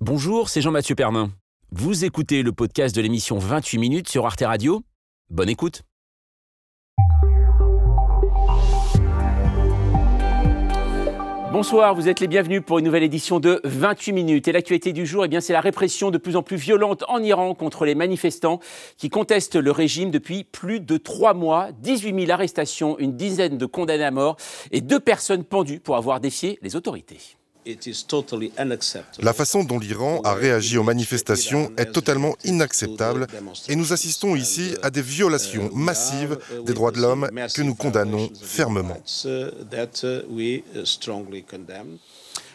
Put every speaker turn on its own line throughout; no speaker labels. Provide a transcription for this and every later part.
Bonjour, c'est Jean-Mathieu Pernin. Vous écoutez le podcast de l'émission 28 minutes sur Arte Radio Bonne écoute. Bonsoir, vous êtes les bienvenus pour une nouvelle édition de 28 minutes. Et l'actualité du jour, eh bien, c'est la répression de plus en plus violente en Iran contre les manifestants qui contestent le régime depuis plus de trois mois. 18 000 arrestations, une dizaine de condamnés à mort et deux personnes pendues pour avoir défié les autorités.
La façon dont l'Iran a réagi aux manifestations est totalement inacceptable et nous assistons ici à des violations massives des droits de l'homme que nous condamnons fermement.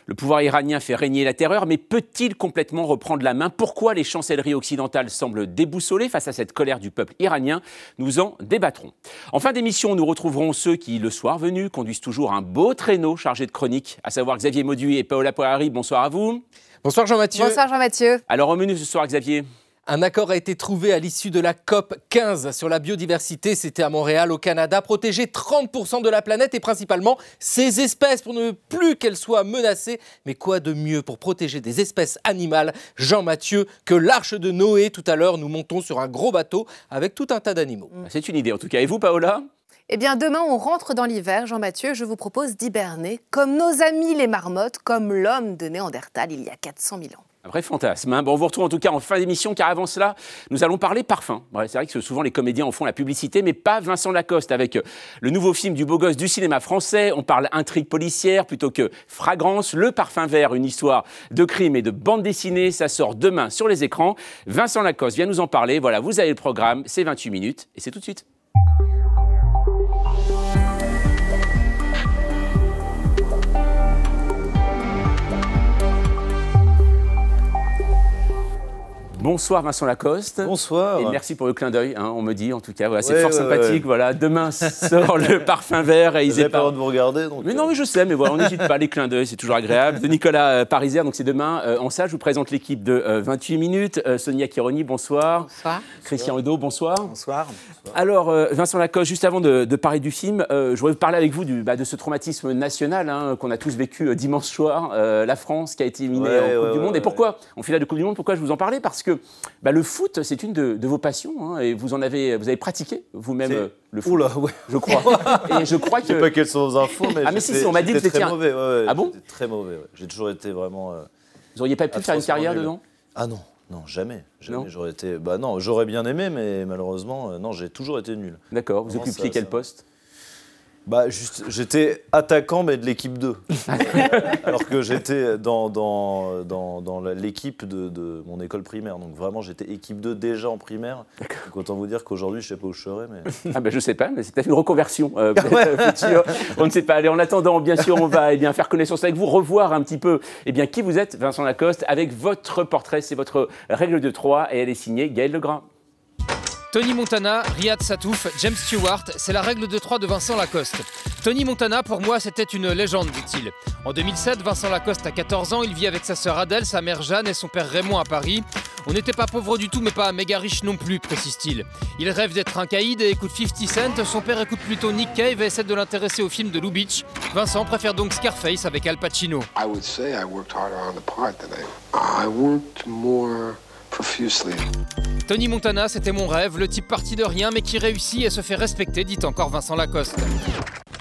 Le pouvoir iranien fait régner la terreur, mais peut-il complètement reprendre la main? Pourquoi les chancelleries occidentales semblent déboussolées face à cette colère du peuple iranien? Nous en débattrons. En fin d'émission, nous retrouverons ceux qui, le soir venu, conduisent toujours un beau traîneau chargé de chroniques, à savoir Xavier Mauduit et Paola Poirari. Bonsoir à vous.
Bonsoir Jean-Mathieu.
Bonsoir Jean-Mathieu.
Alors au menu ce soir, Xavier?
Un accord a été trouvé à l'issue de la COP 15 sur la biodiversité. C'était à Montréal, au Canada. Protéger 30% de la planète et principalement ses espèces pour ne plus qu'elles soient menacées. Mais quoi de mieux pour protéger des espèces animales, Jean-Mathieu, que l'arche de Noé Tout à l'heure, nous montons sur un gros bateau avec tout un tas d'animaux.
C'est une idée en tout cas. Et vous, Paola?
Eh bien, demain, on rentre dans l'hiver. Jean-Mathieu, je vous propose d'hiberner comme nos amis les marmottes, comme l'homme de Néandertal il y a 400 000 ans.
Un vrai fantasme. Hein. Bon, on vous retrouve en tout cas en fin d'émission, car avant cela, nous allons parler parfum. c'est vrai que souvent les comédiens en font la publicité, mais pas Vincent Lacoste avec euh, le nouveau film du beau gosse du cinéma français. On parle intrigue policière plutôt que fragrance. Le parfum vert, une histoire de crime et de bande dessinée, ça sort demain sur les écrans. Vincent Lacoste vient nous en parler. Voilà, vous avez le programme, c'est 28 minutes et c'est tout de suite. Bonsoir Vincent Lacoste.
Bonsoir.
Et merci pour le clin d'œil, hein, on me dit en tout cas. Voilà, c'est fort sympathique. Voilà, demain sort le parfum vert et
ils pas le droit de vous regarder. Donc
mais non, mais je sais, mais voilà, on n'hésite pas. Les clins d'œil, c'est toujours agréable. De Nicolas euh, Pariser, donc c'est demain. Euh, en ça, je vous présente l'équipe de 28 euh, minutes. Sonia Kironi, bonsoir.
Bonsoir.
Christian Edo, bonsoir.
Bonsoir.
Alors, Vincent Lacoste, juste avant de, parler du film, je voudrais vous parler avec vous du, bah, de ce traumatisme national hein, qu'on a tous vécu dimanche soir. la France qui a été éliminée en Coupe du Monde. et pourquoi On fait là de Coupe du Monde, pourquoi je vous en parlais? Parce que bah, le foot, c'est une de, vos passions, hein, et vous en avez, vous avez pratiqué vous-même euh, le foot.
Oula, ouais.
Je crois. et je crois que.
Je sais pas quelles sont vos infos, mais.
Ah, mais si, si, on m'a dit que
c'était. mauvais, ouais,
Ah bon
Très mauvais, J'ai toujours été vraiment. Euh,
vous auriez pas pu faire une carrière dedans?
Ah non. Non, jamais. jamais. J'aurais été. Bah non, j'aurais bien aimé, mais malheureusement, euh, non, j'ai toujours été nul.
D'accord. Vous occupiez quel poste?
Bah, juste, j'étais attaquant, mais de l'équipe 2. Alors que j'étais dans, dans, dans, dans l'équipe de, de, mon école primaire. Donc vraiment, j'étais équipe 2 déjà en primaire. Donc autant vous dire qu'aujourd'hui, je ne sais pas où je serais. Mais...
Ah ben, je ne sais pas, mais c'est peut-être une reconversion euh, future. On ne sait pas. Allez, en attendant, bien sûr, on va eh bien, faire connaissance avec vous, revoir un petit peu eh bien, qui vous êtes, Vincent Lacoste, avec votre portrait. C'est votre règle de 3 et elle est signée Gaël Legras.
Tony Montana, Riyad Satouf, James Stewart, c'est la règle de 3 de Vincent Lacoste. Tony Montana, pour moi, c'était une légende, dit-il. En 2007, Vincent Lacoste a 14 ans, il vit avec sa sœur Adèle, sa mère Jeanne et son père Raymond à Paris. On n'était pas pauvre du tout, mais pas méga riche non plus, précise-t-il. Il rêve d'être un caïd et écoute 50 Cent, son père écoute plutôt Nick Cave et essaie de l'intéresser au film de Lou Beach. Vincent préfère donc Scarface avec Al Pacino. I would say I worked harder on the part than I, I worked more Tony Montana, c'était mon rêve, le type parti de rien mais qui réussit et se fait respecter, dit encore Vincent Lacoste.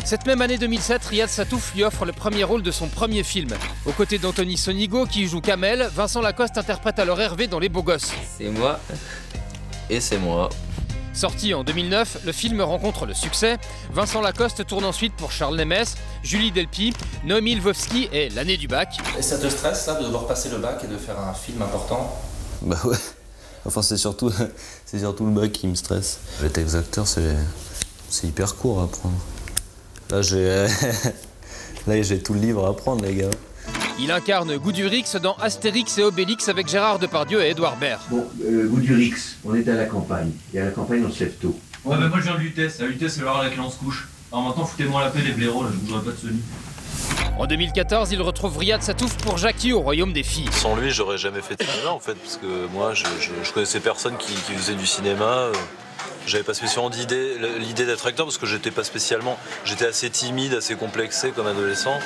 Cette même année 2007, Riyad Satouf lui offre le premier rôle de son premier film. Aux côtés d'Anthony Sonigo qui joue Kamel, Vincent Lacoste interprète alors Hervé dans Les Beaux Gosses.
C'est moi et c'est moi.
Sorti en 2009, le film rencontre le succès. Vincent Lacoste tourne ensuite pour Charles Nemes, Julie Delpy, Noémie Lvovsky et L'année du bac.
Et ça te stresse là de devoir passer le bac et de faire un film important? Bah ouais. Enfin, c'est surtout, c'est surtout le bac qui me stresse. Être exacteur, c'est, c'est hyper court à apprendre. Là, j'ai, là, j'ai tout le livre à apprendre, les gars.
Il incarne Goudurix dans Astérix et Obélix avec Gérard Depardieu et Edouard Baird.
Bon, euh, Goudurix, on est à la campagne. Et à la campagne, on se lève tôt.
Ouais, mais moi je viens de l'UTS. À l'UTS, c'est l'heure à laquelle on se couche. Alors maintenant, foutez-moi la paix, les blaireaux, là, je bougerai pas de ce lit.
En 2014, il retrouve Riyad Satouf pour Jackie au Royaume des Filles.
Sans lui, j'aurais jamais fait de cinéma en fait, parce que moi, je, connaissais personne qui, faisait du cinéma. J'avais pas spécialement l'idée d'être acteur parce que j'étais pas spécialement. J'étais assez timide, assez complexé comme adolescent.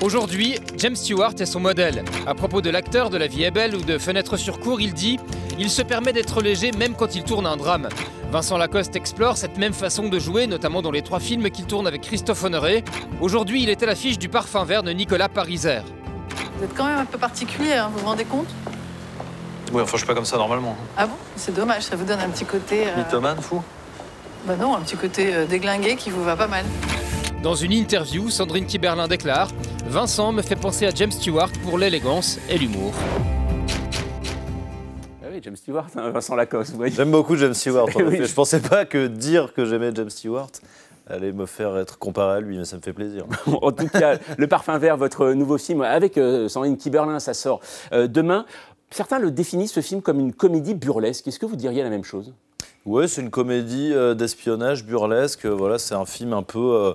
Aujourd'hui, James Stewart est son modèle. À propos de l'acteur de La vie est belle ou de Fenêtre sur cour, il dit Il se permet d'être léger même quand il tourne un drame. Vincent Lacoste explore cette même façon de jouer, notamment dans les trois films qu'il tourne avec Christophe Honoré. Aujourd'hui, il est à l'affiche du parfum vert de Nicolas Pariser.
Vous êtes quand même un peu particulier, hein, vous vous rendez compte?
Oui, enfin, je suis pas comme ça normalement.
Ah bon? C'est dommage, ça vous donne un petit côté. euh,
Mythomane, fou
Bah non, un petit côté euh, déglingué qui vous va pas mal.
Dans une interview, Sandrine Kiberlin déclare Vincent me fait penser à James Stewart pour l'élégance et l'humour.
Ah oui, James Stewart, hein, Vincent Lacoste. vous voyez.
J'aime beaucoup James Stewart. en
Oui.
effet. Je pensais pas que dire que j'aimais James Stewart allait me faire être comparé à lui, mais ça me fait plaisir.
en tout cas, Le Parfum Vert, votre nouveau film avec euh, Sandrine Kiberlin, ça sort euh, demain. Certains le définissent, ce film, comme une comédie burlesque. Est-ce que vous diriez la même chose?
Ouais, c'est une comédie euh, d'espionnage burlesque. Voilà, c'est un film un peu euh,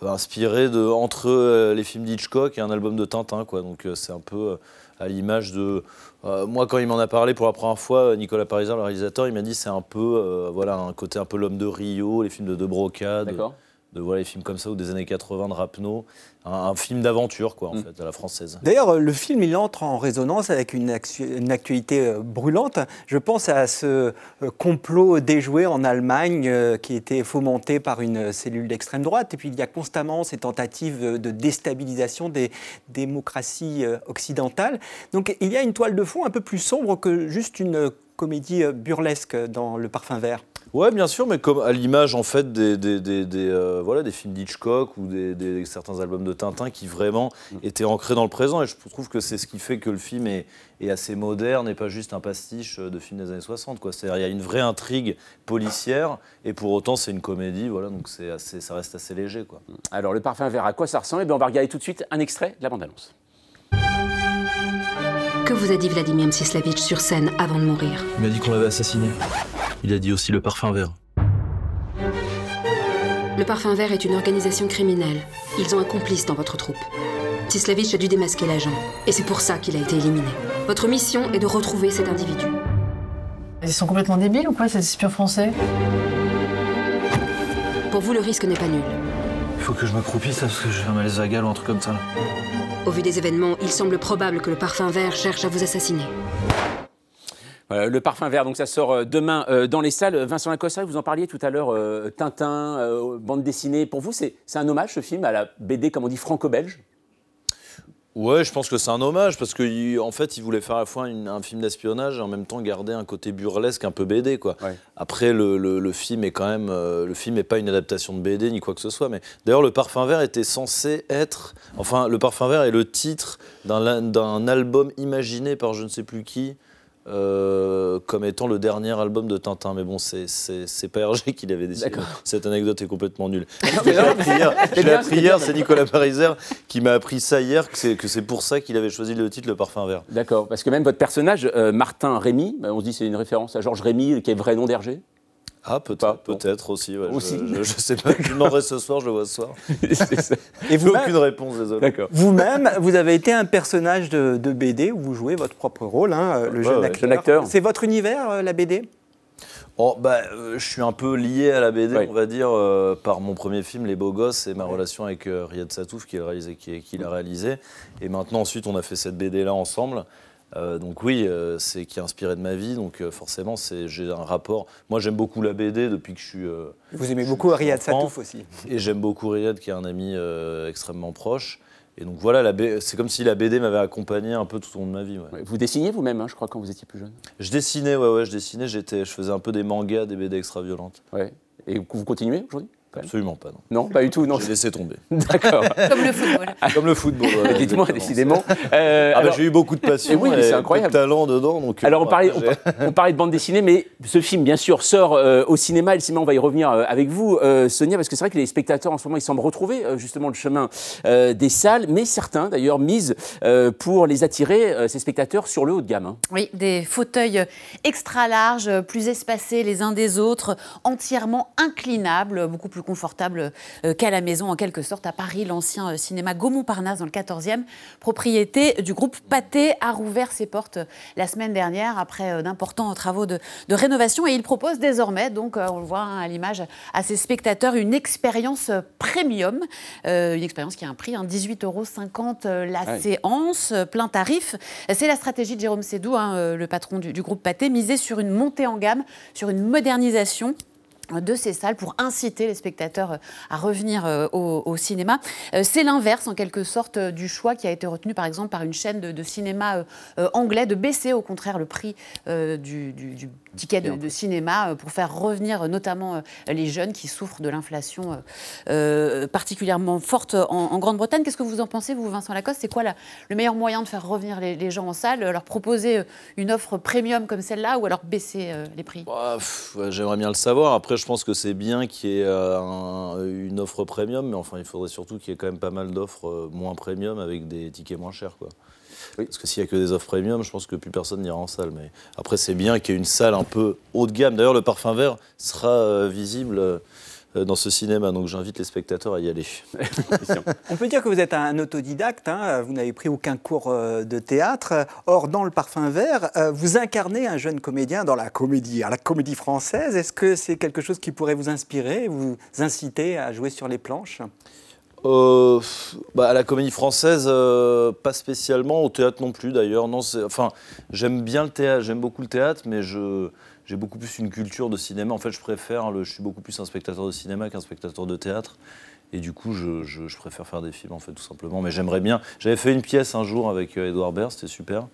inspiré de entre euh, les films d'Hitchcock et un album de Tintin, quoi. Donc euh, c'est un peu euh, à l'image de euh, moi quand il m'en a parlé pour la première fois, Nicolas Pariser, le réalisateur, il m'a dit c'est un peu euh, voilà un côté un peu l'homme de Rio, les films de De Broca,
D'accord.
de voilà les films comme ça ou des années 80 de Rapno, un, un film d'aventure quoi en
Mm.
fait à la française.
D'ailleurs, le film, il entre en résonance avec une, actu- une actualité euh, brûlante. Je pense à ce euh, complot déjoué en Allemagne euh, qui était fomenté par une cellule d'extrême droite. Et puis, il y a constamment ces tentatives de, de déstabilisation des démocraties euh, occidentales. Donc, il y a une toile de fond un peu plus sombre que juste une euh, comédie euh, burlesque dans Le Parfum Vert.
Ouais, bien sûr, mais comme à l'image en fait des, des, des, des, euh, voilà, des films d'Hitchcock ou des, des- certains albums de Tintin qui vraiment étaient ancrés dans le présent. Et je trouve que c'est ce qui fait que le film est, est assez moderne et pas juste un pastiche de film des années 60. quoi. C'est-à-dire il y a une vraie intrigue policière et pour autant c'est une comédie, voilà, donc c'est assez, ça reste assez léger. Quoi.
Alors, Le Parfum Vert, à quoi ça ressemble? Eh bien, On va regarder tout de suite un extrait de la bande-annonce.
Que vous a dit Vladimir Mstislaevitch sur scène avant de mourir
Il m'a dit qu'on l'avait assassiné. Il a dit aussi le parfum vert.
Le Parfum Vert est une organisation criminelle. Ils ont un complice dans votre troupe. Mstislaevitch a dû démasquer l'agent, et c'est pour ça qu'il a été éliminé. Votre mission est de retrouver cet individu.
Ils sont complètement débiles ou quoi, ces espions français?
Pour vous, le risque n'est pas nul.
Il faut que je m'accroupisse là, parce que j'ai un malaise vagal ou un truc comme ça. Là.
Au vu des événements, il semble probable que le Parfum Vert cherche à vous assassiner.
Le parfum vert, donc ça sort euh, demain euh, dans les salles. Vincent Lacoste, vous en parliez tout à l'heure, euh, Tintin, bande dessinée. Pour vous, c'est un hommage, ce film, à la BD, comme on dit, franco-belge?
Ouais, je pense que c'est un hommage parce qu'en fait, il voulait faire à la fois une- un film d'espionnage et en même temps garder un côté burlesque, un peu BD, quoi. Après, le, le- le film est quand même, euh, le film n'est pas une adaptation de BD ni quoi que ce soit. Mais d'ailleurs, le Parfum Vert était censé être, enfin, le Parfum Vert est le titre d'un album imaginé par je ne sais plus qui. Euh, comme étant le dernier album de Tintin, mais bon, c'est- c'est c'est pas Hergé qui l'avait décidé. Cette anecdote est complètement nulle. Je l'ai appris hier, je l'ai
bien,
appris
c'est
hier,
bien.
c'est Nicolas Pariser qui m'a appris ça hier, que c'est que c'est pour ça qu'il avait choisi le titre Le Parfum Vert.
D'accord, parce que même votre personnage, euh, Martin Rémy, bah, on se dit c'est une référence à Georges Rémy, qui est le vrai nom d'Hergé?
Ah, peut-être peut-être aussi. ouais, je-
Aussi.
Je, je sais pas, je demanderai ce soir, je le vois ce soir.
Et vous
aucune réponse, désolé.
D'accord.
Vous-même, vous avez été un personnage de, de BD où vous jouez votre propre rôle, hein, le
Ouais,
jeune,
ouais.
acteur.
Jeune acteur.
C'est votre univers, euh, la BD
Oh, bah, euh, je suis un peu lié à la BD, on va dire, euh, par mon premier film, Les Beaux Gosses, et ma relation avec euh, Riyad Satouf, qui, l'a réalisé, qui, qui l'a réalisé. Et maintenant, ensuite, on a fait cette BD-là ensemble. Euh, donc oui, euh, c'est qui est inspiré de ma vie, donc euh, forcément, c'est, j'ai un rapport. Moi, j'aime beaucoup la BD depuis que je suis. euh,
Vous aimez
je-
beaucoup Riyad. Satouf aussi.
Et j'aime beaucoup Riyad, qui est un ami euh, extrêmement proche. Et donc voilà, c'est comme si la BD m'avait accompagné un peu tout au long de ma vie. ouais.
Vous dessiniez vous-même, hein, je crois, quand vous étiez plus jeune
Je dessinais, ouais, ouais, je dessinais. J'étais, je faisais un peu des mangas, des BD extra violentes.
Ouais. Et vous continuez aujourd'hui?
Absolument pas, non.
Non, pas du tout, non.
J'ai laissé tomber.
D'accord.
Comme le football.
Comme le football. ouais,
Dites-moi, décidément. Euh,
Ah bah,
alors-
j'ai eu beaucoup de passion
Et oui, c'est incroyable.
de talent dedans. Donc, euh,
Alors, on parlait, on, parlait de bande dessinée, mais ce film, bien sûr, sort euh, au cinéma. Et le cinéma, on va y revenir euh, avec vous, euh, Sonia, parce que c'est vrai que les spectateurs, en ce moment, ils semblent retrouver euh, justement le chemin euh, des salles. Mais certains, d'ailleurs, misent euh, pour les attirer, euh, ces spectateurs, sur le haut de gamme. hein.
Oui, des fauteuils extra larges, plus espacés les uns des autres, entièrement inclinables, beaucoup plus plus confortable euh, qu'à la maison, en quelque sorte, à Paris. L'ancien euh, cinéma Gaumont-Parnasse, dans le 14e, propriété du groupe Pathé, a rouvert ses portes euh, la semaine dernière après d'importants travaux de, de rénovation. Et il propose désormais, donc on le voit hein, à l'image, à ses spectateurs, une expérience premium. Euh, une expérience qui a un prix, hein, 18,50 euros la
Ouais.
séance, plein tarif. C'est la stratégie de Jérôme Sédou, hein, le patron du, du groupe Pathé, miser sur une montée en gamme, sur une modernisation de ces salles pour inciter les spectateurs euh, à revenir euh, au, cinéma. Euh, C'est l'inverse, en quelque sorte, du choix qui a été retenu, par exemple, par une chaîne de, cinéma anglais, de baisser, au contraire, le prix du ticket de, de cinéma euh, pour faire revenir euh, notamment euh, les jeunes qui souffrent de l'inflation euh, particulièrement forte en, en Grande-Bretagne. Qu'est-ce que vous en pensez, vous, Vincent Lacoste? C'est quoi la- le meilleur moyen de faire revenir les, les gens en salle Leur proposer une offre premium comme celle-là ou alors baisser euh, les prix?
Bah, J'aimerais bien le savoir. Après, je pense que c'est bien qu'il y ait euh, un- une offre premium, mais enfin, il faudrait surtout qu'il y ait quand même pas mal d'offres moins premium avec des tickets moins chers. Quoi. Parce que s'il n'y a que des offres premium, je pense que plus personne n'ira en salle. Mais après, c'est bien qu'il y ait une salle un peu haut de gamme. D'ailleurs, le parfum vert sera euh, visible euh, dans ce cinéma, donc j'invite les spectateurs à y aller.
On peut dire que vous êtes un autodidacte, hein, vous n'avez pris aucun cours euh, de théâtre. Or, dans Le Parfum Vert, vous incarnez un jeune comédien dans la comédie, à la comédie française. Est-ce que c'est quelque chose qui pourrait vous inspirer, vous inciter à jouer sur les planches?
Euh, bah, à la comédie française, euh, pas spécialement. Au théâtre non plus, d'ailleurs. Enfin, j'aime bien le théâtre, j'aime beaucoup le théâtre, mais j'ai beaucoup plus une culture de cinéma. En fait, je préfère, le, je suis beaucoup plus un spectateur de cinéma qu'un spectateur de théâtre. Et du coup, je, je- je préfère faire des films, en fait, tout simplement. Mais j'aimerais bien. J'avais fait une pièce un jour avec euh, Edouard Baird, c'était super.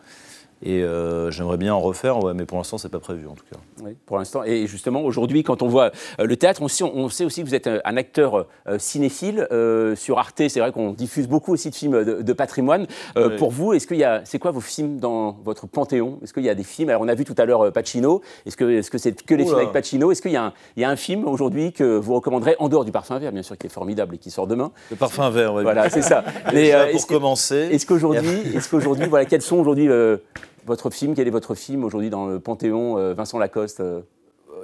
Et euh, j'aimerais bien en refaire, ouais, mais pour l'instant, c'est pas prévu, en tout cas.
Oui, pour l'instant. Et justement, aujourd'hui, quand on voit euh, le théâtre, on sait, on sait aussi que vous êtes un, un acteur euh, cinéphile. Euh, sur Arte, c'est vrai qu'on diffuse beaucoup aussi de films de, de patrimoine. Euh,
Oui.
Pour vous, est-ce qu'il y a, c'est quoi vos films dans votre panthéon? Est-ce qu'il y a des films? Alors, on a vu tout à l'heure euh, Pacino. Est-ce que, est-ce que c'est que les
Oula.
films avec Pacino? Est-ce qu'il y a, un, il y a un film aujourd'hui que vous recommanderez en dehors du Parfum Vert, bien sûr, qui est formidable et qui sort demain?
Le parfum vert, ouais.
Voilà, c'est ça. Euh,
pour
est-ce que-
commencer.
Est-ce qu'aujourd'hui, est-ce qu'aujourd'hui, voilà, quels sont aujourd'hui euh, votre film Quel est votre film aujourd'hui dans le panthéon euh, Vincent Lacoste euh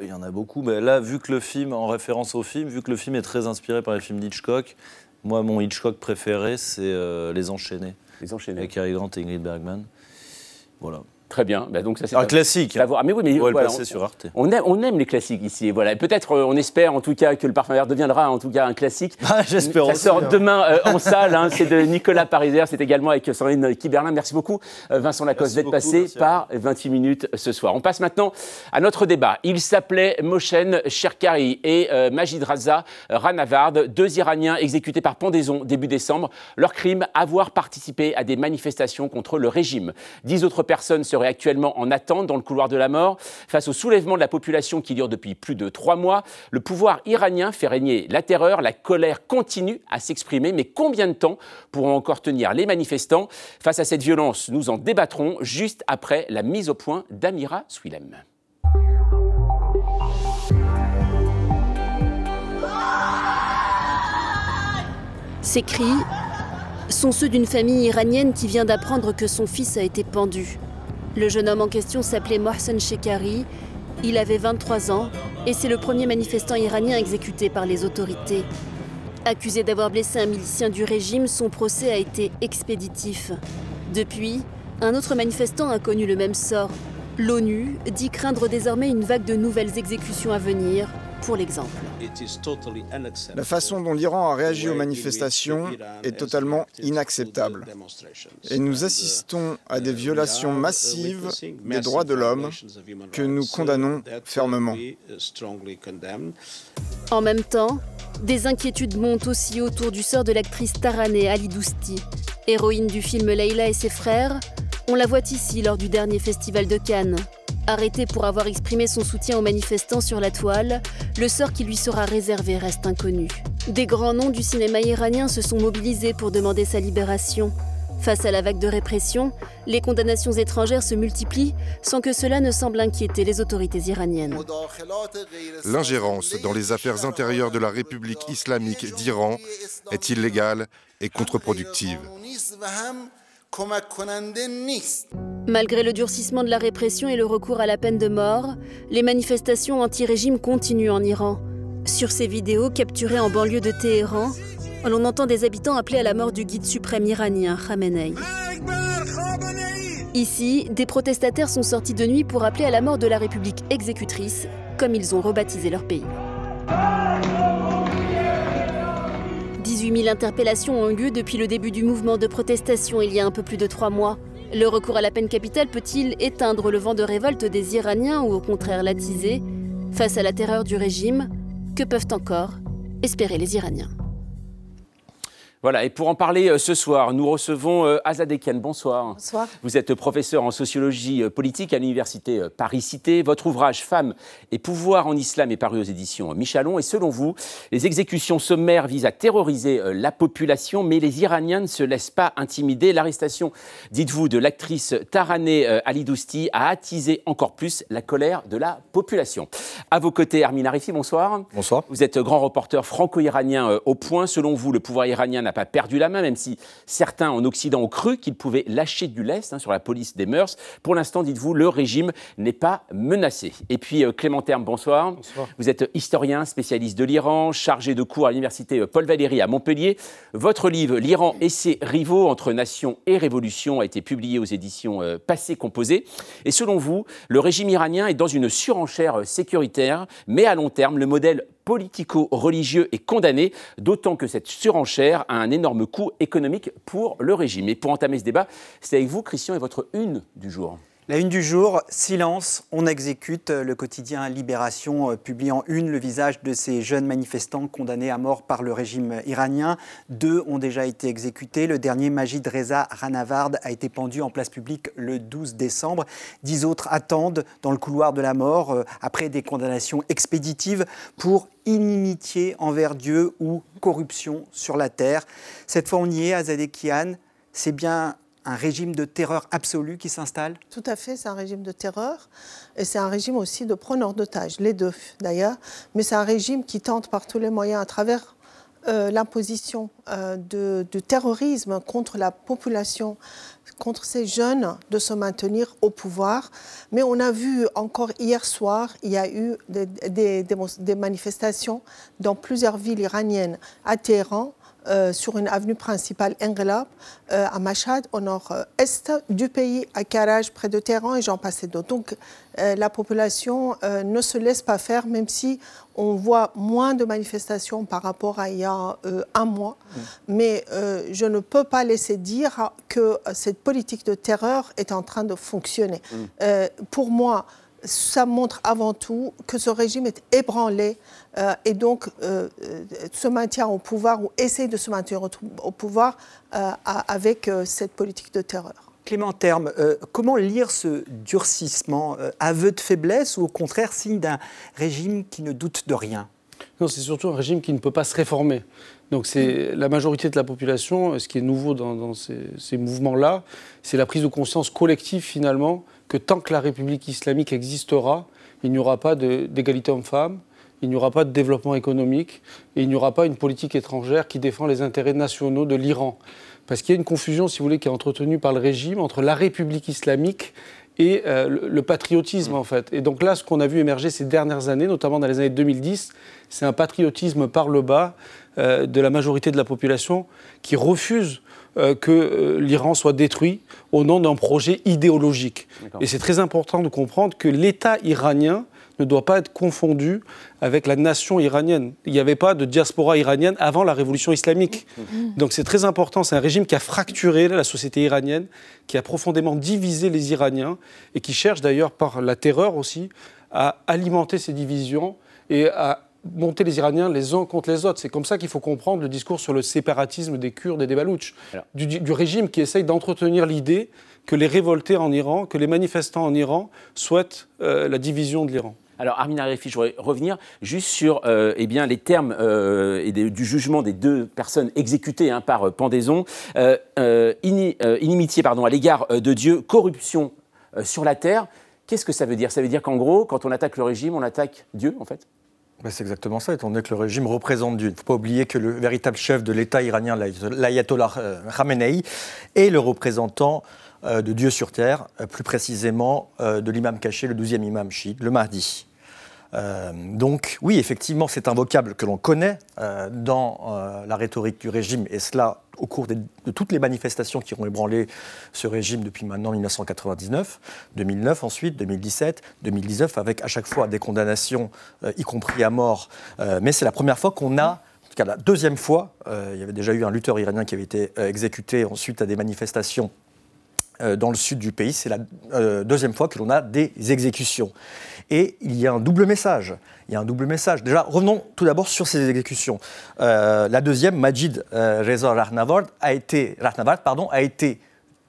Il y en a beaucoup, mais là, vu que le film, en référence au film, vu que le film est très inspiré par les films d'Hitchcock, moi, mon Hitchcock préféré, c'est euh, Les Enchaînés.
Les Enchaînés.
Avec Cary Grant et Ingrid Bergman. Voilà.
Très bien. Bah, donc ça, c'est
Un classique.
voir. Ah, mais oui, mais
le
voilà, on-
sur Arte.
On aime, on aime les classiques ici. Et Voilà. Peut-être, euh, on espère en tout cas que le Parfum Vert deviendra en tout cas un classique.
Ah, j'espère
Ça
aussi,
sort
hein.
demain euh, en salle. hein. C'est de Nicolas Pariser. C'est également avec Sandrine Kiberlin. Merci beaucoup, euh, Vincent Lacoste, d'être passé par 28 minutes ce soir. On passe maintenant à notre débat. Il s'appelait Moshen Cherkari et euh, Majid Raza Ranavard, deux Iraniens exécutés par pendaison début décembre. Leur crime, avoir participé à des manifestations contre le régime. Dix autres personnes seraient actuellement en attente dans le couloir de la mort. Face au soulèvement de la population qui dure depuis plus de trois mois, le pouvoir iranien fait régner la terreur, la colère continue à s'exprimer. Mais combien de temps pourront encore tenir les manifestants? Face à cette violence, nous en débattrons juste après la mise au point d'Amira Swilem.
Ces cris sont ceux d'une famille iranienne qui vient d'apprendre que son fils a été pendu. Le jeune homme en question s'appelait Mohsen Shekari. Il avait 23 ans et c'est le premier manifestant iranien exécuté par les autorités. Accusé d'avoir blessé un milicien du régime, son procès a été expéditif. Depuis, un autre manifestant a connu le même sort. L'ONU dit craindre désormais une vague de nouvelles exécutions à venir, pour l'exemple.
La façon dont l'Iran a réagi aux manifestations est totalement inacceptable. Et nous assistons à des violations massives des droits de l'homme que nous condamnons fermement.
En même temps, des inquiétudes montent aussi autour du sort de l'actrice Taraneh Ali Dousti. Héroïne du film Leila et ses frères, on la voit ici lors du dernier festival de Cannes. Arrêtée pour avoir exprimé son soutien aux manifestants sur la toile, le sort qui lui sera réservé reste inconnu. Des grands noms du cinéma iranien se sont mobilisés pour demander sa libération. Face à la vague de répression, les condamnations étrangères se multiplient sans que cela ne semble inquiéter les autorités iraniennes.
L'ingérence dans les affaires intérieures de la République islamique d'Iran est illégale et contre-productive.
Malgré le durcissement de la répression et le recours à la peine de mort, les manifestations anti-régime continuent en Iran. Sur ces vidéos capturées en banlieue de Téhéran, l'on entend des habitants appeler à la mort du guide suprême iranien, Khamenei. Ici, des protestataires sont sortis de nuit pour appeler à la mort de la République exécutrice, comme ils ont rebaptisé leur pays. 18 000 interpellations ont eu lieu depuis le début du mouvement de protestation il y a un peu plus de trois mois. Le recours à la peine capitale peut-il éteindre le vent de révolte des Iraniens ou au contraire l'attiser? Face à la terreur du régime, que peuvent encore espérer les Iraniens?
Voilà, et pour en parler euh, ce soir, nous recevons euh, Azadekian. Bonsoir.
Bonsoir.
Vous êtes professeur en sociologie euh, politique à l'université Paris-Cité. Votre ouvrage Femmes et pouvoir en islam est paru aux éditions Michalon. Et selon vous, les exécutions sommaires visent à terroriser la population, mais les Iraniens ne se laissent pas intimider. L'arrestation, dites-vous, de l'actrice Taraneh Ali Dousti a attisé encore plus la colère de la population. À vos côtés, Armin Arifi, bonsoir.
Bonsoir.
Vous êtes grand reporter franco-iranien au point. Selon vous, le pouvoir iranien n'a pas perdu la main, même si certains en Occident ont cru qu'il pouvait lâcher du lest hein, sur la police des mœurs. Pour l'instant, dites-vous, le régime n'est pas menacé. Et puis, euh, Clément Terme, bonsoir.
bonsoir.
Vous êtes historien, spécialiste de l'Iran, chargé de cours à l'université euh, Paul Valéry à Montpellier. Votre livre, L'Iran et ses rivaux entre nation et révolution, a été publié aux éditions euh, Passé Composé. Et selon vous, le régime iranien est dans une surenchère sécuritaire, mais à long terme, le modèle politico-religieux est condamné, d'autant que cette surenchère a un énorme coût économique pour le régime. Et pour entamer ce débat, c'est avec vous, Christian, et votre une du jour.
La une du jour, silence, on exécute. Le quotidien Libération euh, publie une le visage de ces jeunes manifestants condamnés à mort par le régime iranien. Deux ont déjà été exécutés. Le dernier, Majid Reza Ranavard, a été pendu en place publique le 12 décembre. Dix autres attendent dans le couloir de la mort euh, après des condamnations expéditives pour inimitié envers Dieu ou corruption sur la terre. Cette fois, on y est à Zadekian. C'est bien un régime de terreur absolu qui s'installe
Tout à fait, c'est un régime de terreur. Et c'est un régime aussi de preneur d'otages, les deux d'ailleurs, mais c'est un régime qui tente par tous les moyens à travers euh, l'imposition euh, de, terrorisme contre la population, contre ces jeunes, de se maintenir au pouvoir. Mais on a vu encore hier soir, il y a eu des manifestations dans plusieurs villes iraniennes à Téhéran euh, sur une avenue principale, Engelab, euh, à Mashhad, au nord-est du pays, à Karaj, près de Téhéran, et j'en passais d'autres. Donc euh, la population ne se laisse pas faire, même si on voit moins de manifestations par rapport à il y a un mois.
Mm.
Mais je ne peux pas laisser dire que cette politique de terreur est en train de fonctionner.
Mm.
pour moi, ça montre avant tout que ce régime est ébranlé euh, et donc euh, se maintient au pouvoir ou essaie de se maintenir au, au pouvoir euh, avec cette politique de terreur.
Clément Terme, comment lire ce durcissement Aveu de faiblesse ou au contraire signe d'un régime qui ne doute de rien?
Non, c'est surtout un régime qui ne peut pas se réformer. Donc c'est la majorité de la population, ce qui est nouveau dans, dans ces, ces mouvements-là, c'est la prise de conscience collective finalement que tant que la République islamique existera, il n'y aura pas d'égalité homme-femme, il n'y aura pas de développement économique et il n'y aura pas une politique étrangère qui défend les intérêts nationaux de l'Iran. Parce qu'il y a une confusion, si vous voulez, qui est entretenue par le régime entre la République islamique et euh, le, le, patriotisme, en fait. Et donc là, ce qu'on a vu émerger ces dernières années, notamment dans les années 2010, c'est un patriotisme par le bas euh, de la majorité de la population qui refuse euh, que euh, l'Iran soit détruit au nom d'un projet idéologique. Et c'est très important de comprendre que l'État iranien ne doit pas être confondu avec la nation iranienne. Il n'y avait pas de diaspora iranienne avant la révolution islamique. Donc c'est très important, c'est un régime qui a fracturé la société iranienne, qui a profondément divisé les Iraniens et qui cherche d'ailleurs par la terreur aussi à alimenter ces divisions et à monter les Iraniens les uns contre les autres. C'est comme ça qu'il faut comprendre le discours sur le séparatisme des Kurdes et des Balouches, du, du, régime qui essaye d'entretenir l'idée que les révoltés en Iran, que les manifestants en Iran souhaitent euh, la division de l'Iran.
Alors, Armin Arifi, je voudrais revenir juste sur euh, eh bien, les termes euh, et des, du jugement des deux personnes exécutées hein, par pendaison. Ini, inimitié pardon, à l'égard de Dieu, corruption sur la terre. Qu'est-ce que ça veut dire? Ça veut dire qu'en gros, quand on attaque le régime, on attaque Dieu, en fait?
C'est exactement ça, étant donné que le régime représente Dieu. Il ne faut pas oublier que le véritable chef de l'État iranien, l'ayatollah Khamenei, est le représentant euh, de Dieu sur terre, euh, plus précisément euh, de l'imam caché, le douzième imam chiite, le Mahdi. Euh, donc oui, effectivement, c'est un vocable que l'on connaît euh, dans euh, la rhétorique du régime, et cela au cours de, toutes les manifestations qui ont ébranlé ce régime depuis maintenant 1999, 2009 ensuite, 2017, 2019, avec à chaque fois des condamnations, y compris à mort. Mais c'est la première fois qu'on a, en tout cas la deuxième fois, il y avait déjà eu un lutteur iranien qui avait été exécuté ensuite à des manifestations dans le sud du pays. C'est la deuxième fois que l'on a des exécutions. Et il y a un double message. Il y a un double message. Déjà, revenons tout d'abord sur ces exécutions. Euh, la deuxième, Majid euh, Reza Rahnavard, a été,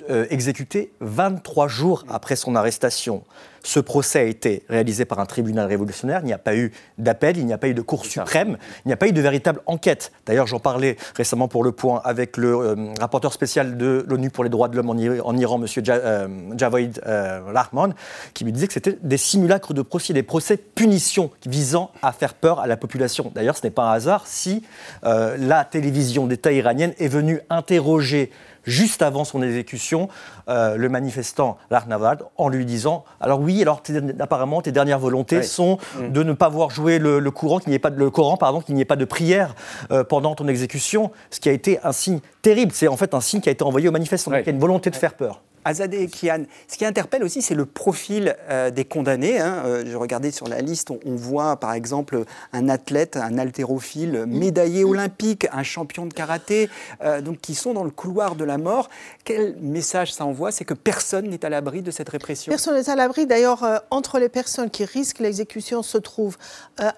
euh, exécuté 23 jours après son arrestation. Ce procès a été réalisé par un tribunal révolutionnaire. Il n'y a pas eu d'appel, il n'y a pas eu de Cour suprême, il n'y a pas eu de véritable enquête. D'ailleurs, j'en parlais récemment pour le point avec le euh, rapporteur spécial de l'ONU pour les droits de l'homme en, Iran, M. Ja- euh, Javaid euh, Rahman, qui me disait que c'était des simulacres de procès, des procès punitions visant à faire peur à la population. D'ailleurs, ce n'est pas un hasard si la télévision d'État iranienne est venue interroger juste avant son exécution, euh, le manifestant Larnavad, en lui disant Alors, oui, alors apparemment, tes dernières volontés sont
Mm.
de ne pas voir jouer le, le courant, qu'il n'y ait pas de, le Coran, pardon, qu'il n'y ait pas de prière euh, pendant ton exécution, ce qui a été un signe terrible. C'est en fait un signe qui a été envoyé aux manifestants. Donc, il y a une volonté de faire peur.
Azadeh et Kian. Ce qui interpelle aussi, c'est le profil euh, des condamnés. hein. Euh, je regardais sur la liste, on, on voit par exemple un athlète, un haltérophile, médaillé olympique, un champion de karaté, euh, donc qui sont dans le couloir de la mort. Quel message ça envoie? C'est que personne n'est à l'abri de cette répression.
Personne n'est à l'abri. D'ailleurs, entre les personnes qui risquent l'exécution se trouve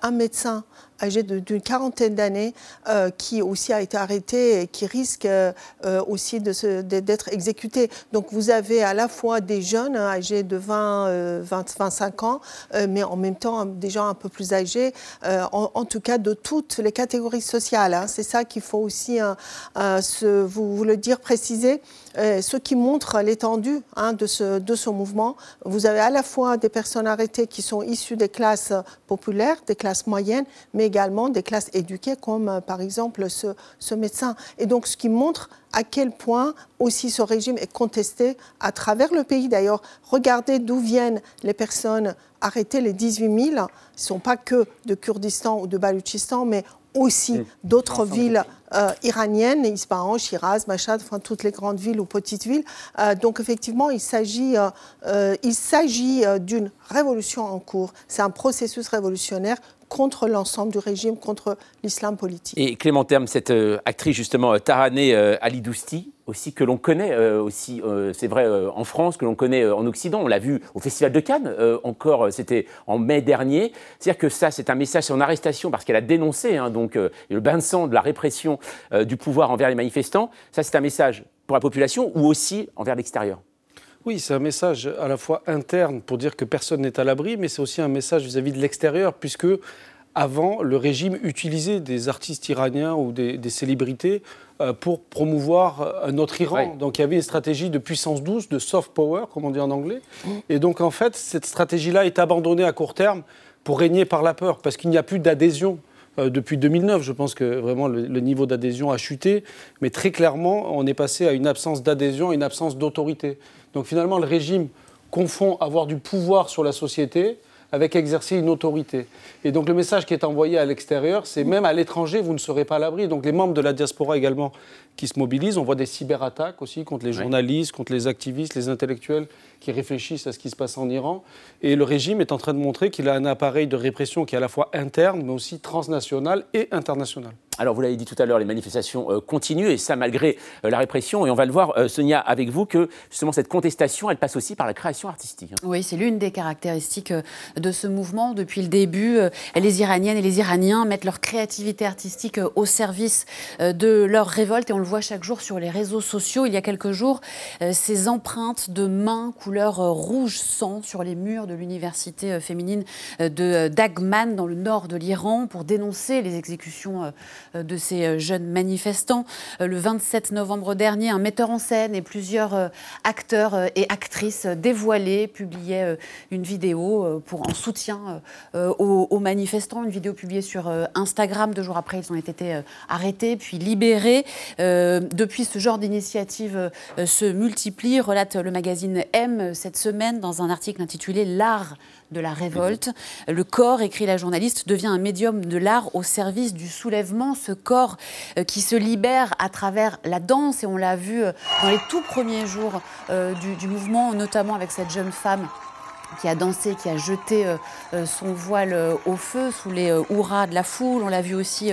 un médecin âgé d'une quarantaine d'années euh, qui aussi a été arrêté et qui risque euh, aussi d'être exécuté. Donc vous avez à la fois des jeunes hein, âgés de 20, euh, 20 25 ans, euh, mais en même temps des gens un peu plus âgés, en, tout cas de toutes les catégories sociales. hein. C'est ça qu'il faut aussi hein, vous le dire, préciser. Euh, ce qui montre l'étendue hein, de, ce, mouvement. Vous avez à la fois des personnes arrêtées qui sont issues des classes populaires, des classes moyennes, mais également des classes éduquées, comme euh, par exemple ce, médecin. Et donc, ce qui montre à quel point aussi ce régime est contesté à travers le pays. D'ailleurs, regardez d'où viennent les personnes arrêtées, les 18 000. Ce ne sont pas que de Kurdistan ou de Baloutchistan, mais aussi d'autres villes euh, iraniennes, Ispahan, Shiraz, Mashhad, enfin toutes les grandes villes ou petites villes. Euh, donc effectivement, il s'agit, euh, il s'agit d'une révolution en cours. C'est un processus révolutionnaire contre l'ensemble du régime, contre l'islam politique.
Et Clément Terme, cette euh, actrice justement euh, Taraneh euh, Ali Dousti, aussi que l'on connaît euh, aussi, c'est vrai en France, que l'on connaît en Occident. On l'a vu au Festival de Cannes, encore, c'était en mai dernier. C'est-à-dire que ça, c'est un message, son arrestation, parce qu'elle a dénoncé hein, donc le bain de sang de la répression du pouvoir envers les manifestants. Ça, c'est un message pour la population ou aussi envers l'extérieur.
Oui, c'est un message à la fois interne pour dire que personne n'est à l'abri, mais c'est aussi un message vis-à-vis de l'extérieur, puisque avant, le régime utilisait des artistes iraniens ou des, des célébrités euh, pour promouvoir euh, notre Iran. Donc il y avait une stratégie de puissance douce, de soft power, comme on dit en anglais. Et donc en fait, cette stratégie-là est abandonnée à court terme pour régner par la peur, parce qu'il n'y a plus d'adhésion. Euh, depuis 2009, je pense que vraiment le, le niveau d'adhésion a chuté, mais très clairement, on est passé à une absence d'adhésion, une absence d'autorité. Donc finalement, le régime confond avoir du pouvoir sur la société avec exercer une autorité. Et donc le message qui est envoyé à l'extérieur, c'est même à l'étranger, vous ne serez pas à l'abri. Donc les membres de la diaspora également qui se mobilisent, on voit des cyberattaques aussi contre les journalistes, contre les activistes, les intellectuels qui réfléchissent à ce qui se passe en Iran. Et le régime est en train de montrer qu'il a un appareil de répression qui est à la fois interne, mais aussi transnational et international.
Alors, vous l'avez dit tout à l'heure, les manifestations euh, continuent, et ça malgré euh, la répression. Et on va le voir, euh, Sonia, avec vous, que justement cette contestation, elle passe aussi par la création artistique. hein.
Oui, c'est l'une des caractéristiques de ce mouvement. Depuis le début, les Iraniennes et les Iraniens mettent leur créativité artistique au service de leur révolte et on le voit chaque jour sur les réseaux sociaux. Il y a quelques jours, euh, ces empreintes de mains couleur euh, rouge sang sur les murs de l'université euh, féminine euh, de euh, Dagman dans le nord de l'Iran pour dénoncer les exécutions euh, de ces jeunes manifestants. Le 27 novembre dernier, un metteur en scène et plusieurs acteurs et actrices dévoilés publiaient une vidéo pour, en soutien aux, aux, manifestants, une vidéo publiée sur Instagram. Deux jours après, ils ont été arrêtés, puis libérés. Depuis, ce genre d'initiative se multiplie, relate le magazine M cette semaine dans un article intitulé L'art de la révolte. Le corps, écrit la journaliste, devient un médium de l'art au service du soulèvement. Ce corps euh, qui se libère à travers la danse, et on l'a vu euh, dans les tout premiers jours euh, du mouvement, notamment avec cette jeune femme qui a dansé, qui a jeté euh, euh, son voile euh, au feu sous les hurrahs de la foule. On l'a vu aussi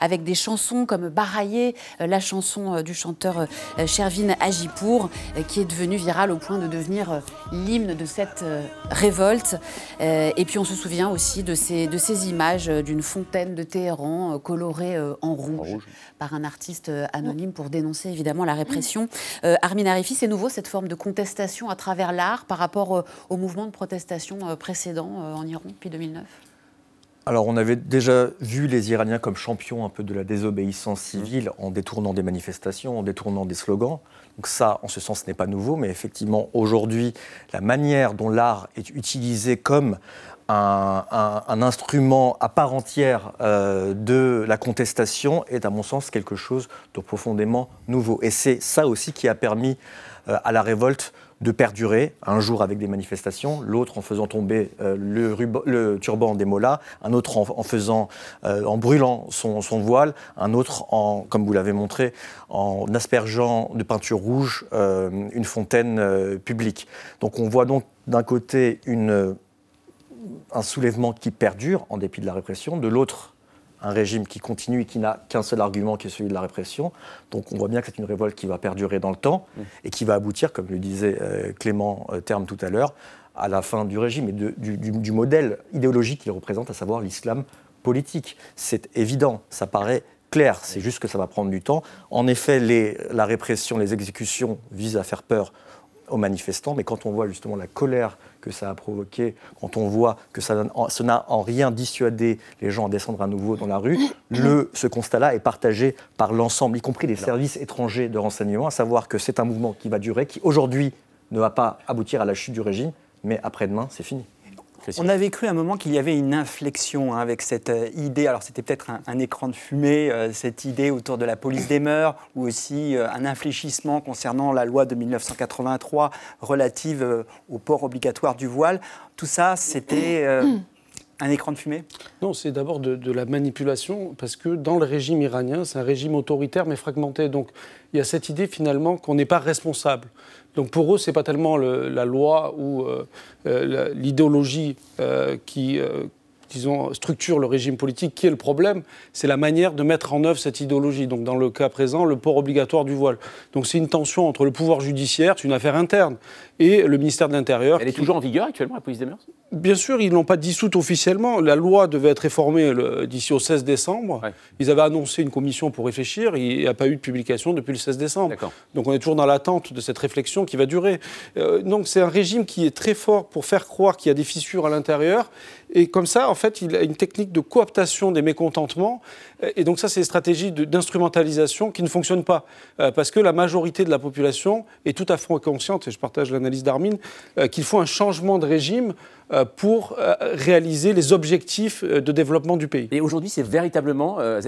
avec des chansons comme Baraillé, la chanson du chanteur Shervin Agipour, qui est devenue virale au point de devenir l'hymne de cette révolte. Et puis on se souvient aussi de ces, de ces images d'une fontaine de Téhéran colorée en rouge, par un artiste anonyme pour dénoncer évidemment la répression. Armin Arifi, c'est nouveau cette forme de contestation à travers l'art par rapport au mouvement de protestations euh, précédents euh, en Iran depuis 2009
alors, on avait déjà vu les Iraniens comme champions un peu de la désobéissance civile en détournant des manifestations, en détournant des slogans. Donc ça, en ce sens, ce n'est pas nouveau, mais effectivement, aujourd'hui, la manière dont l'art est utilisé comme un, instrument à part entière euh, de la contestation est, à mon sens, quelque chose de profondément nouveau. Et c'est ça aussi qui a permis à la révolte de perdurer, un jour avec des manifestations, l'autre en faisant tomber euh, le, turban des mollahs, un autre en, faisant, euh, en brûlant son, voile, un autre, en, comme vous l'avez montré, en aspergeant de peinture rouge euh, une fontaine publique. Donc on voit donc d'un côté un soulèvement qui perdure en dépit de la répression, de l'autre un régime qui continue et qui n'a qu'un seul argument qui est celui de la répression. Donc on voit bien que c'est une révolte qui va perdurer dans le temps et qui va aboutir, comme le disait euh, Clément euh, Terme tout à l'heure, à la fin du régime et du, modèle idéologique qu'il représente, à savoir l'islam politique. C'est évident, ça paraît clair, c'est juste que ça va prendre du temps. En effet, la répression, les exécutions visent à faire peur aux manifestants, mais quand on voit justement la colère que ça a provoqué, quand on voit que ça n'a en rien dissuadé les gens à descendre à nouveau dans la rue, le, ce constat-là est partagé par l'ensemble, y compris les services étrangers de renseignement, à savoir que c'est un mouvement qui va durer, qui aujourd'hui ne va pas aboutir à la chute du régime, mais après-demain, c'est fini.
On avait cru à un moment qu'il y avait une inflexion hein, avec cette euh, idée, alors c'était peut-être un, écran de fumée, euh, cette idée autour de la police des mœurs, ou aussi euh, un infléchissement concernant la loi de 1983 relative au port obligatoire du voile. Tout ça, c'était un écran de fumée?
Non, c'est d'abord de, la manipulation, parce que dans le régime iranien, c'est un régime autoritaire mais fragmenté. Donc il y a cette idée finalement qu'on n'est pas responsable. Donc pour eux, ce n'est pas tellement la loi ou euh, euh, l'idéologie euh, qui disons, structure le régime politique qui est le problème, c'est la manière de mettre en œuvre cette idéologie. Donc dans le cas présent, le port obligatoire du voile. Donc c'est une tension entre le pouvoir judiciaire, c'est une affaire interne, et le ministère de l'Intérieur.
Elle est toujours en vigueur actuellement, la police des mœurs?
Bien sûr, ils ne l'ont pas dissoute officiellement. La loi devait être réformée d'ici au 16 décembre. Ils avaient annoncé une commission pour réfléchir. Il n'y a pas eu de publication depuis le 16 décembre. Donc on est toujours dans l'attente de cette réflexion qui va durer. Euh, donc c'est un régime qui est très fort pour faire croire qu'il y a des fissures à l'intérieur. Et comme ça, en fait, il a une technique de cooptation des mécontentements. Et donc ça, c'est une stratégie d'instrumentalisation qui ne fonctionne pas. Euh, parce que la majorité de la population est tout à fait consciente, et je partage l'analyse d'Armin, euh, qu'il faut un changement de régime pour euh, réaliser les objectifs euh, de développement du pays.
Et aujourd'hui, c'est véritablement, euh,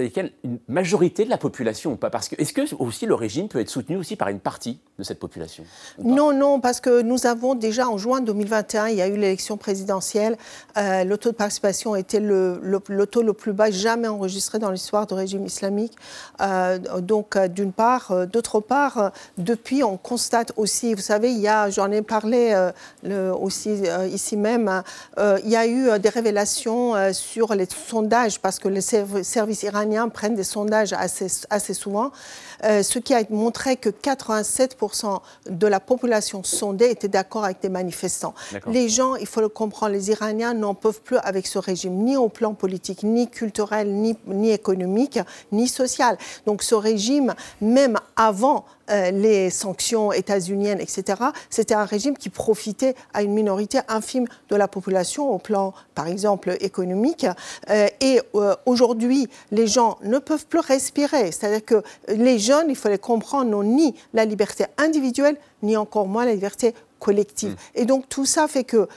une majorité de la population pas? Parce que est-ce que aussi le régime peut être soutenu aussi par une partie de cette population
Non, non, parce que nous avons déjà en juin 2021, il y a eu l'élection présidentielle. le taux de participation était le, le, taux le plus bas jamais enregistré dans l'histoire du régime islamique. donc, d'une part, d'autre part, depuis, on constate aussi, vous savez, il y a, j'en ai parlé le, aussi ici même euh, il y a eu euh, des révélations euh, sur les sondages, parce que les services iraniens prennent des sondages assez, assez souvent, ce qui a montré que 87% de la population sondée était d'accord avec des manifestants. Les gens, il faut le comprendre, les Iraniens n'en peuvent plus avec ce régime, ni au plan politique, ni culturel, ni, ni économique, ni social. Donc ce régime, même avant euh, les sanctions états-uniennes, etc., c'était un régime qui profitait à une minorité infime de la population au plan, par exemple, économique. Euh, et euh, aujourd'hui, les gens ne peuvent plus respirer. C'est-à-dire que les jeunes, il faut les comprendre, n'ont ni la liberté individuelle, ni encore moins la liberté collective. Et donc tout ça fait que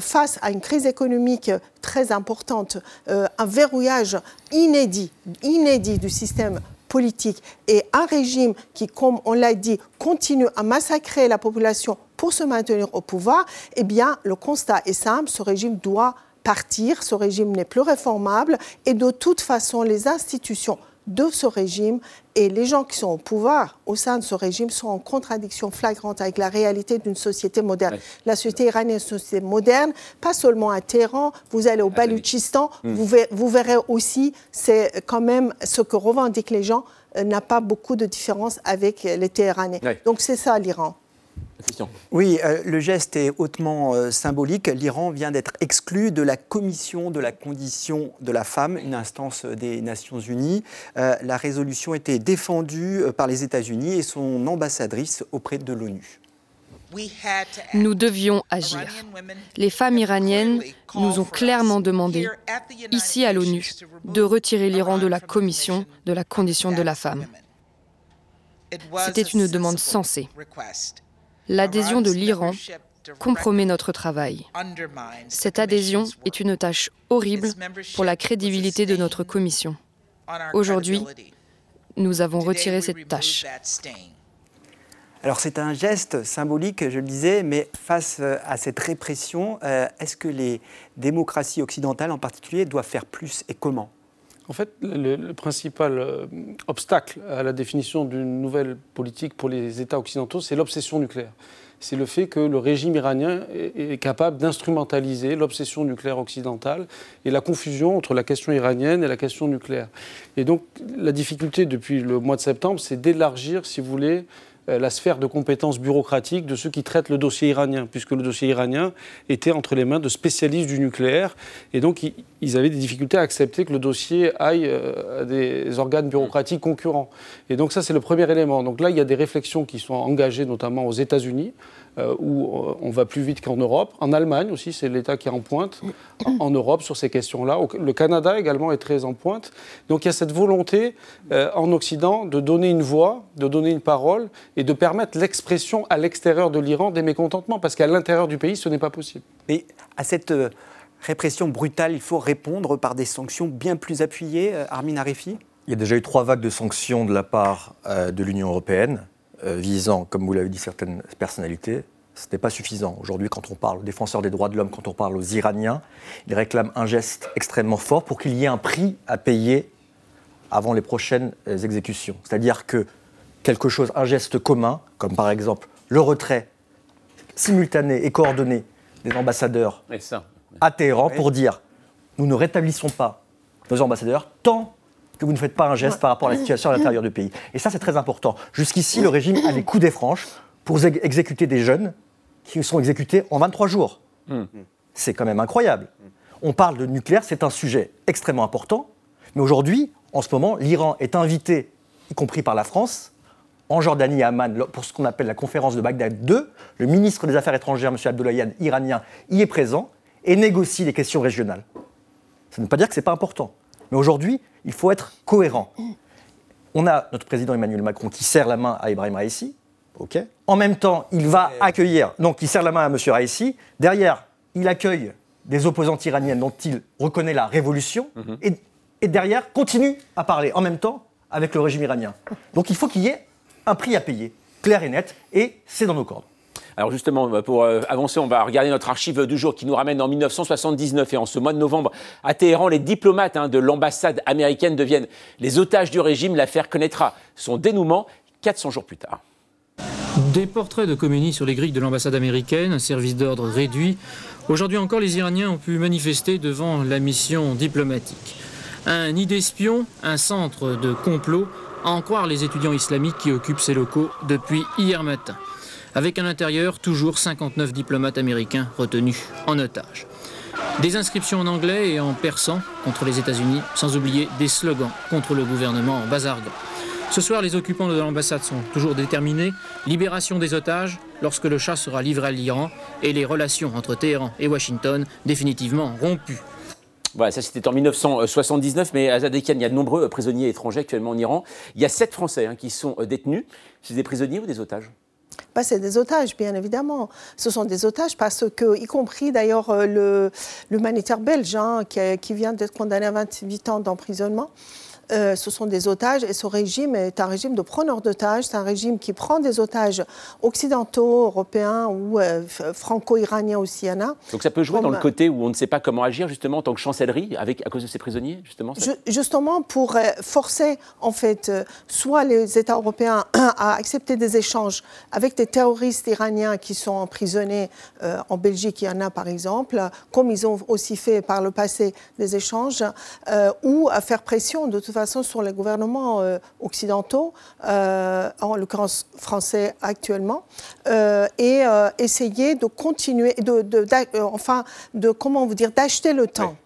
face à une crise économique très importante, un verrouillage inédit, inédit du système politique et un régime qui, comme on l'a dit, continue à massacrer la population pour se maintenir au pouvoir, eh bien, le constat est simple, ce régime doit partir, ce régime n'est plus réformable et de toute façon, les institutions de ce régime et les gens qui sont au pouvoir au sein de ce régime sont en contradiction flagrante avec la réalité d'une société moderne. La société iranienne est une société moderne, pas seulement à Téhéran, vous allez au Baluchistan, hmm. vous, verrez, aussi, c'est quand même ce que revendiquent les gens euh, n'a pas beaucoup de différence avec les Téhéranais. Donc c'est ça l'Iran.
Oui, euh, le geste est hautement euh, symbolique. L'Iran vient d'être exclu de la Commission de la condition de la femme, une instance des Nations Unies. Euh, la résolution était défendue par les États-Unis et son ambassadrice auprès de l'ONU.
Nous devions agir. Les femmes iraniennes nous ont clairement demandé, ici à l'ONU, de retirer l'Iran de la Commission de la condition de la femme. C'était une demande sensée l'adhésion de l'Iran compromet notre travail. Cette adhésion est une tâche horrible pour la crédibilité de notre commission. Aujourd'hui, nous avons retiré cette tâche.
Alors c'est un geste symbolique, je le disais, mais face euh, à cette répression, euh, est-ce que les démocraties occidentales en particulier doivent faire plus et comment?
En fait, le, principal euh, obstacle à la définition d'une nouvelle politique pour les États occidentaux, c'est l'obsession nucléaire. C'est le fait que le régime iranien est, capable d'instrumentaliser l'obsession nucléaire occidentale et la confusion entre la question iranienne et la question nucléaire. Et donc, la difficulté depuis le mois de septembre, c'est d'élargir, si vous voulez, la sphère de compétences bureaucratiques de ceux qui traitent le dossier iranien, puisque le dossier iranien était entre les mains de spécialistes du nucléaire. Et donc, ils avaient des difficultés à accepter que le dossier aille euh, à des organes bureaucratiques concurrents. Et donc, ça, c'est le premier élément. Donc là, il y a des réflexions qui sont engagées, notamment aux États-Unis, euh, où euh, on va plus vite qu'en Europe. En Allemagne aussi, c'est l'État qui est en pointe. En Europe, sur ces questions-là. Le Canada également est très en pointe. Donc il y a cette volonté euh, en Occident de donner une voix, de donner une parole et de permettre l'expression à l'extérieur de l'Iran des mécontentements, parce qu'à l'intérieur du pays, ce n'est pas possible.
Mais à cette répression brutale, il faut répondre par des sanctions bien plus appuyées, Armin Arifi
Il y a déjà eu trois vagues de sanctions de la part de l'Union européenne. Euh, visant, comme vous l'avez dit, certaines personnalités, ce n'est pas suffisant. Aujourd'hui, quand on parle aux défenseurs des droits de l'homme, quand on parle aux Iraniens, ils réclament un geste extrêmement fort pour qu'il y ait un prix à payer avant les prochaines euh, exécutions. C'est-à-dire que quelque chose, un geste commun, comme par exemple le retrait simultané et coordonné des ambassadeurs à Téhéran pour dire nous ne rétablissons pas nos ambassadeurs tant que vous ne faites pas un geste par rapport à la situation à l'intérieur du pays. Et ça, c'est très important. Jusqu'ici, le régime a les coups des franches pour exécuter des jeunes qui sont exécutés en 23 jours. Hmm. C'est quand même incroyable. On parle de nucléaire, c'est un sujet extrêmement important. Mais aujourd'hui, en ce moment, l'Iran est invité, y compris par la France, en Jordanie à Amman pour ce qu'on appelle la conférence de Bagdad 2. Le ministre des Affaires étrangères, M. Abdollahian, iranien, y est présent et négocie les questions régionales. Ça ne veut pas dire que ce n'est pas important. Mais aujourd'hui, il faut être cohérent. On a notre président Emmanuel Macron qui serre la main à Ibrahim Raisi. ok en même temps, il va accueillir, donc il serre la main à M. Raisi. Derrière, il accueille des opposantes iraniennes dont il reconnaît la révolution. Mhm. et, et derrière, continue à parler en même temps avec le régime iranien. Donc il faut qu'il y ait un prix à payer, clair et net, et c'est dans nos cordes.
Alors justement, pour euh, avancer, on va regarder notre archive du jour qui nous ramène en 1979 et en ce mois de novembre à Téhéran, les diplomates hein, de l'ambassade américaine deviennent les otages du régime. L'affaire connaîtra son dénouement 400 jours plus tard.
Des portraits de Khomeini sur les grilles de l'ambassade américaine, un service d'ordre réduit. Aujourd'hui encore, les Iraniens ont pu manifester devant la mission diplomatique. Un nid d'espions, un centre de complot, à en croire les étudiants islamiques qui occupent ces locaux depuis hier matin avec à l'intérieur toujours 59 diplomates américains retenus en otage. Des inscriptions en anglais et en persan contre les États-Unis, sans oublier des slogans contre le gouvernement en bazargan.
Ce soir, les occupants de l'ambassade sont toujours déterminés. Libération des otages lorsque le chat sera livré à l'Iran et les relations entre Téhéran et Washington définitivement rompues.
Voilà, ça c'était en 1979, mais à Zadekian, il y a de nombreux prisonniers étrangers actuellement en Iran. Il y a sept Français hein, qui sont euh, détenus. C'est des prisonniers ou des otages?
Bah, c'est des otages, bien évidemment. Ce sont des otages parce que, y compris d'ailleurs euh, l'humanitaire belge, hein, qui, qui, vient d'être condamné à 28 ans d'emprisonnement, euh, ce sont des otages et ce régime est un régime de preneurs d'otages. C'est un régime qui prend des otages occidentaux, européens ou euh, franco-iraniens aussi.
Donc ça peut jouer dans le côté où on ne sait pas comment agir justement en tant que chancellerie avec, à cause de ces prisonniers justement
Justement pour euh, forcer en fait soit les États européens à accepter des échanges avec des terroristes iraniens qui sont emprisonnés en Belgique, il y en a par exemple, comme ils ont aussi fait par le passé des échanges, ou à faire pression de toute façon sur les gouvernements euh, occidentaux, euh, en l'occurrence français actuellement, euh, et essayer de continuer, de, enfin, de comment vous dire, d'acheter le temps.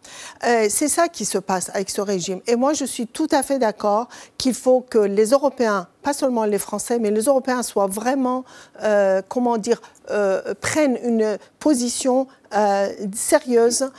C'est ça qui se passe avec ce régime. Et moi, je suis tout à fait d'accord qu'il faut que les Européens pas seulement les Français, mais les Européens soient vraiment, comment dire, prennent une position sérieuse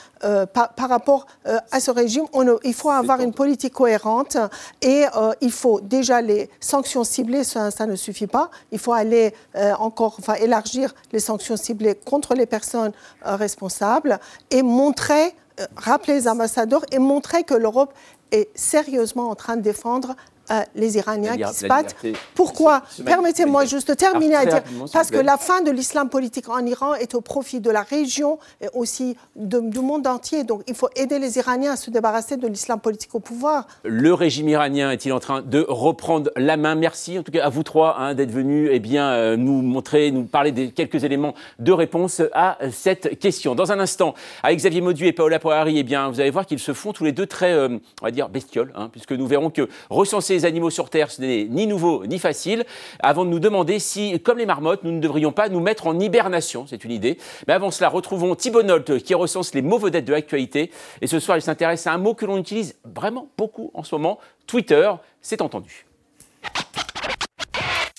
par, par, rapport à ce régime. On, il faut avoir une politique cohérente et il faut déjà les sanctions ciblées, ça, ça ne suffit pas. Il faut aller encore, enfin, élargir les sanctions ciblées contre les personnes responsables et montrer, rappeler les ambassadeurs et montrer que l'Europe est sérieusement en train de défendre euh, les Iraniens qui se battent. Pourquoi Permettez-moi juste de terminer à dire, parce que la fin de l'islam politique en Iran est au profit de la région et aussi du monde entier. Donc il faut aider les Iraniens à se débarrasser de l'islam politique au pouvoir.
Le régime iranien est-il en train de reprendre la main? Merci en tout cas à vous trois hein, d'être venus eh bien, euh, nous montrer, nous parler des quelques éléments de réponse à cette question. Dans un instant, avec Xavier Maudu et Paola Poiri, eh bien, vous allez voir qu'ils se font tous les deux très, euh, on va dire, bestioles, hein, puisque nous verrons que recenser animaux sur Terre, ce n'est ni nouveau ni facile, avant de nous demander si, comme les marmottes, nous ne devrions pas nous mettre en hibernation. C'est une idée. Mais avant cela, retrouvons Thibault Nolte qui recense les mots vedettes de l'actualité. Et ce soir, il s'intéresse à un mot que l'on utilise vraiment beaucoup en ce moment, Twitter. C'est entendu.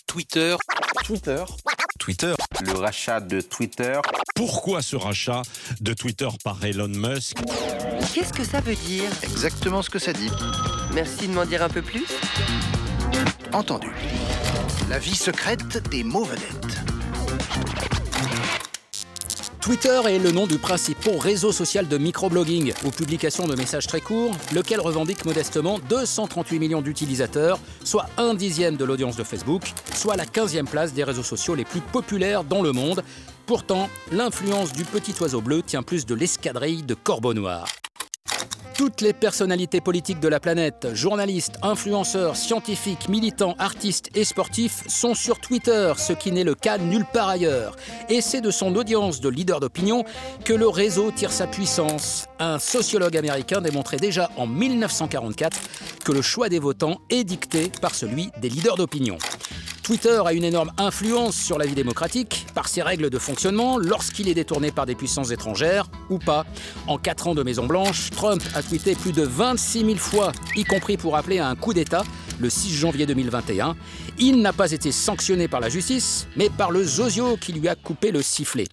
Twitter.
Twitter.
Twitter.
Le rachat de Twitter.
Pourquoi ce rachat de Twitter par Elon Musk?
Qu'est-ce que ça veut dire?
Exactement ce que ça dit.
Merci de m'en dire un peu plus.
Entendu. La vie secrète des vedettes.
Twitter est le nom du principal réseau social de microblogging ou publication de messages très courts, lequel revendique modestement 238 millions d'utilisateurs, soit un dixième de l'audience de Facebook, soit la 15e place des réseaux sociaux les plus populaires dans le monde. Pourtant, l'influence du petit oiseau bleu tient plus de l'escadrille de corbeaux noirs. Toutes les personnalités politiques de la planète, journalistes, influenceurs, scientifiques, militants, artistes et sportifs sont sur Twitter, ce qui n'est le cas nulle part ailleurs. Et c'est de son audience de leader d'opinion que le réseau tire sa puissance. Un sociologue américain démontrait déjà en 1944 que le choix des votants est dicté par celui des leaders d'opinion. Twitter a une énorme influence sur la vie démocratique par ses règles de fonctionnement lorsqu'il est détourné par des puissances étrangères ou pas. En 4 ans de Maison-Blanche, Trump a tweeté plus de 26 000 fois, y compris pour appeler à un coup d'État le 6 janvier 2021. Il n'a pas été sanctionné par la justice, mais par le Zozio qui lui a coupé le sifflet.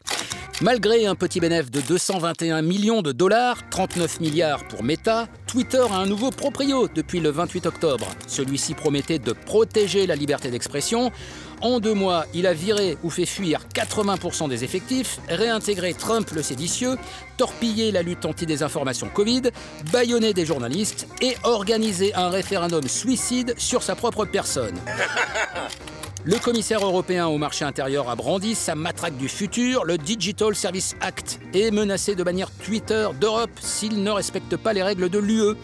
Malgré un petit bénéfice de 221 millions de dollars, 39 milliards pour Meta, Twitter a un nouveau proprio depuis le 28 octobre. Celui-ci promettait de protéger la liberté d'expression. En deux mois, il a viré ou fait fuir 80% des effectifs, réintégré Trump le séditieux, torpillé la lutte anti-désinformation Covid, bâillonné des journalistes et organisé un référendum suicide sur sa propre personne. Le commissaire européen au marché intérieur a brandi sa matraque du futur, le Digital Service Act, et menacé de bannir Twitter d'Europe s'il ne respecte pas les règles de l'UE.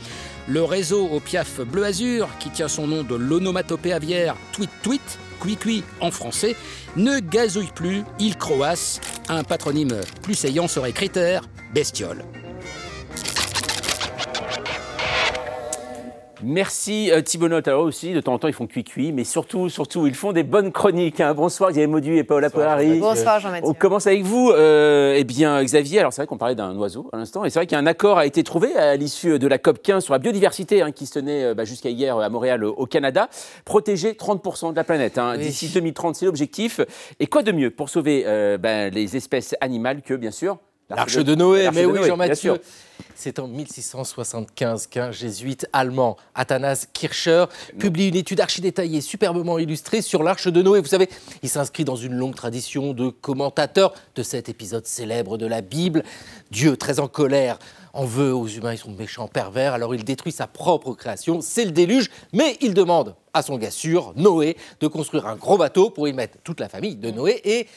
Le réseau au piaf bleu-azur, qui tient son nom de l'onomatopée aviaire Tweet Tweet, Cui en français, ne gazouille plus, il croasse. Un patronyme plus saillant serait critère, bestiole.
Merci euh, Thibaut Note. Alors aussi, de temps en temps, ils font cuit-cuit, mais surtout, surtout, ils font des bonnes chroniques. hein. Bonsoir Xavier Maudu et Paola Polari.
Bonsoir Jean-Mathieu.
On commence avec vous. Euh, eh bien, Xavier, alors c'est vrai qu'on parlait d'un oiseau à l'instant, et c'est vrai qu'un accord a été trouvé à l'issue de la COP 15 sur la biodiversité hein, qui se tenait euh, bah, jusqu'à hier à Montréal, au- Canada. Protéger 30% de la planète hein. d'ici 2030, c'est l'objectif. Et quoi de mieux pour sauver euh, ben, les espèces animales que, bien sûr,
L'Arche de Noé, mais
de
oui, Jean-Mathieu. C'est en 1675 qu'un jésuite allemand, Athanas Kircher, publie une étude archi détaillée, superbement illustrée sur l'Arche de Noé. Vous savez, il s'inscrit dans une longue tradition de commentateurs de cet épisode célèbre de la Bible. Dieu, très en colère, en veut aux humains, ils sont méchants, pervers, alors il détruit sa propre création, c'est le déluge, mais il demande à son gars sûr, Noé, de construire un gros bateau pour y mettre toute la famille de Noé et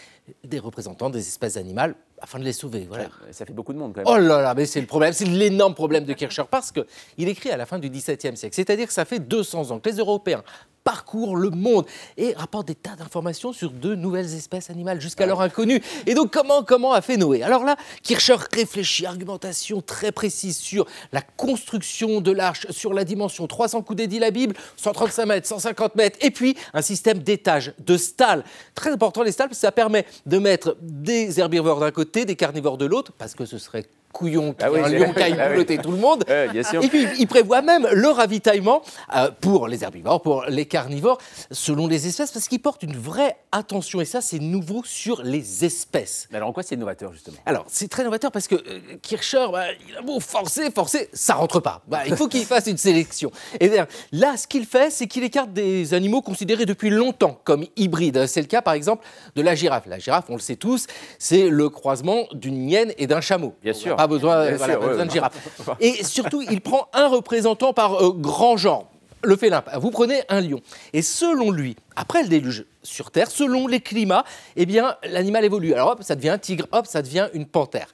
des représentants des espèces animales afin de les sauver. Voilà.
Ça fait beaucoup de monde quand même.
Oh là là, mais c'est le problème, c'est l'énorme problème de Kircher parce qu'il écrit à la fin du XVIIe siècle. C'est-à-dire que ça fait 200 ans que les Européens parcourent le monde et rapportent des tas d'informations sur de nouvelles espèces animales jusqu'alors inconnues. Et donc comment, comment a fait Noé? Alors là, Kircher réfléchit, argumentation très précise sur la construction de l'arche, sur la dimension 300 coudées dit la Bible, 135 mètres, 150 mètres, et puis un système d'étages, de stalles. Très important les stalles, parce que ça permet de mettre des herbivores d'un côté, des carnivores de l'autre, parce que ce serait couillon,
Ah oui,
un lion qui aille
Ah
boulotter tout le monde.
Ouais, bien sûr.
Et puis, il prévoit même le ravitaillement euh, pour les herbivores, pour les carnivores, selon les espèces, parce qu'il porte une vraie attention, et ça, c'est nouveau sur les espèces.
Alors en quoi c'est novateur justement?
Alors, c'est très novateur parce que euh, Kircher, bah, il a beau forcer, forcer, ça rentre pas. Bah, il faut qu'il fasse une sélection. Et bien, là, ce qu'il fait, c'est qu'il écarte des animaux considérés depuis longtemps comme hybrides. C'est le cas, par exemple, de la girafe. La girafe, on le sait tous, c'est le croisement d'une hyène et d'un chameau.
Bien
On
sûr.
Besoin,
Bien
voilà,
sûr,
pas
ouais,
besoin de girafe. Et surtout, il prend un représentant par euh, grand genre. Le félin, vous prenez un lion. Et selon lui, après le déluge sur Terre, selon les climats, eh bien, l'animal évolue. Alors hop, ça devient un tigre, hop, ça devient une panthère.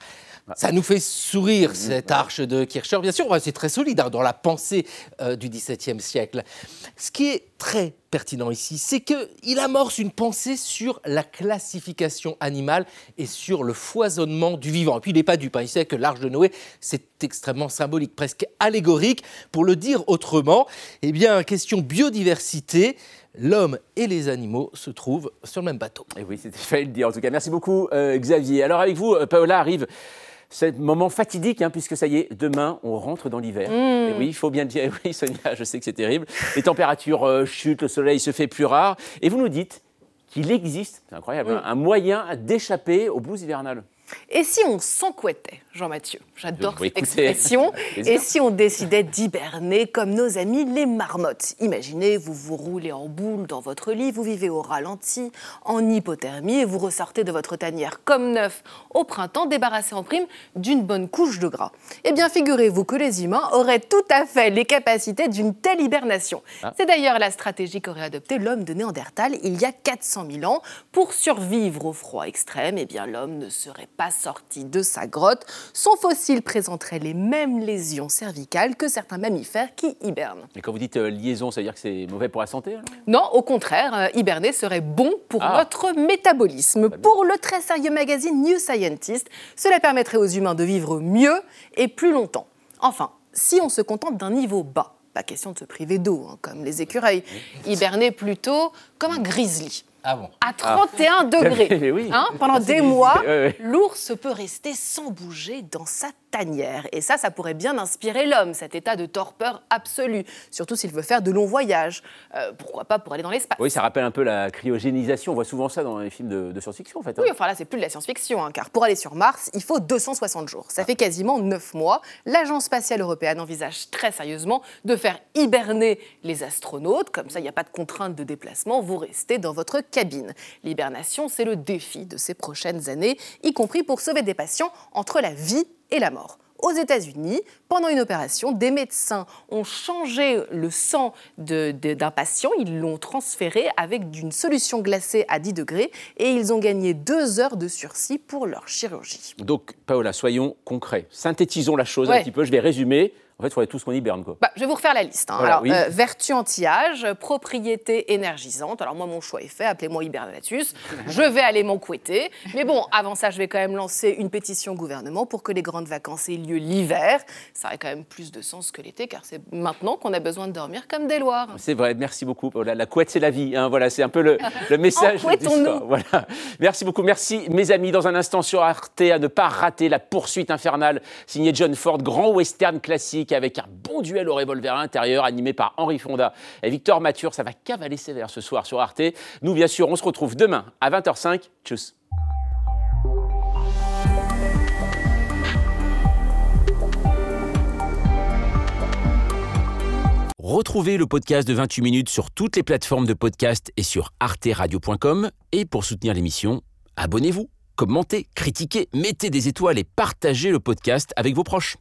Ça nous fait sourire, cette arche de Kircher. Bien sûr, c'est très solide hein, dans la pensée euh, du XVIIe siècle. Ce qui est très pertinent ici, c'est qu'il amorce une pensée sur la classification animale et sur le foisonnement du vivant. Et puis, il n'est pas dupe. hein. Il sait que l'arche de Noé, c'est extrêmement symbolique, presque allégorique. Pour le dire autrement, eh bien, question biodiversité, l'homme et les animaux se trouvent sur le même bateau.
Et oui, c'était fallait le dire en tout cas. Merci beaucoup euh, Xavier. Alors avec vous, euh, Paola, arrive ce moment fatidique, hein, puisque ça y est, demain, on rentre dans l'hiver.
Mmh.
Et oui, il faut bien le dire. Oui, Sonia, je sais que c'est terrible. Les températures euh, chutent, le soleil se fait plus rare. Et vous nous dites qu'il existe, c'est incroyable, hein, un moyen d'échapper aux blues hivernales.
Et si on s'enquêtait, Jean-Mathieu? J'adore cette expression. Et si on décidait d'hiberner comme nos amis les marmottes? Imaginez, vous vous roulez en boule dans votre lit, vous vivez au ralenti, en hypothermie, et vous ressortez de votre tanière comme neuf au printemps, débarrassé en prime d'une bonne couche de gras. Eh bien, figurez-vous que les humains auraient tout à fait les capacités d'une telle hibernation.
Ah.
C'est d'ailleurs la stratégie qu'aurait adoptée l'homme de Néandertal il y a 400 000 ans. Pour survivre au froid extrême, eh bien, l'homme ne serait pas sorti de sa grotte. Son fossile présenterait les mêmes lésions cervicales que certains mammifères qui hibernent.
Et quand vous dites euh, liaison, ça veut dire que c'est mauvais pour la santé alors?
Non, au contraire, euh, hiberner serait bon pour
Ah.
notre métabolisme. Pour le très sérieux magazine New Scientist, cela permettrait aux humains de vivre mieux et plus longtemps. Enfin, si on se contente d'un niveau bas, pas question de se priver d'eau, hein, comme les écureuils. Hiberner plutôt comme un grizzly.
Ah bon
À 31 degrés.
Mais oui.
Hein, pendant
Ah,
des mois,
Ouais, ouais.
l'ours peut rester sans bouger dans sa tanière. Et ça, ça pourrait bien inspirer l'homme, cet état de torpeur absolue. Surtout s'il veut faire de longs voyages. Euh, pourquoi pas pour aller dans l'espace
Oui, ça rappelle un peu la cryogénisation. On voit souvent ça dans les films de, de science-fiction en fait. hein.
Oui, enfin là, c'est plus de la science-fiction, hein, car pour aller sur Mars, il faut 260 jours. Ça fait quasiment 9 mois. L'Agence spatiale européenne envisage très sérieusement de faire hiberner les astronautes. Comme ça, il n'y a pas de contrainte de déplacement, vous restez dans votre cabine. L'hibernation, c'est le défi de ces prochaines années, y compris pour sauver des patients entre la vie et la mort. Aux États-Unis, pendant une opération, des médecins ont changé le sang d'un patient, ils l'ont transféré avec une solution glacée à 10 degrés et ils ont gagné deux heures de sursis pour leur chirurgie.
Donc, Paola, soyons concrets. Synthétisons la chose un petit peu. Je vais résumer. En fait, il faudrait tous qu'on hiberne, quoi.
Bah, je vais vous refaire la liste. hein.
Voilà,
Alors,
oui.
euh, vertu anti-âge, propriété énergisante. Alors, moi, mon choix est fait. Appelez-moi Hibernatus. Je vais aller m'encouetter. Mais bon, avant ça, je vais quand même lancer une pétition au gouvernement pour que les grandes vacances aient lieu l'hiver. Ça aurait quand même plus de sens que l'été, car c'est maintenant qu'on a besoin de dormir comme des loirs.
C'est vrai, merci beaucoup. La couette, c'est la vie. hein. Voilà, c'est un peu le, le message. du soir. Voilà. Merci beaucoup. Merci, mes amis. Dans un instant sur Arte, à ne pas rater la poursuite infernale, signé John Ford, grand western classique avec un bon duel au revolver à l'intérieur, animé par Henri Fonda et Victor Mature. Ça va cavaler sévère ce soir sur Arte. Nous, bien sûr, on se retrouve demain à 20h05. Tchuss. Retrouvez le podcast de 28 minutes sur toutes les plateformes de podcast et sur arteradio.com. Et pour soutenir l'émission, abonnez-vous, commentez, critiquez, mettez des étoiles et partagez le podcast avec vos proches.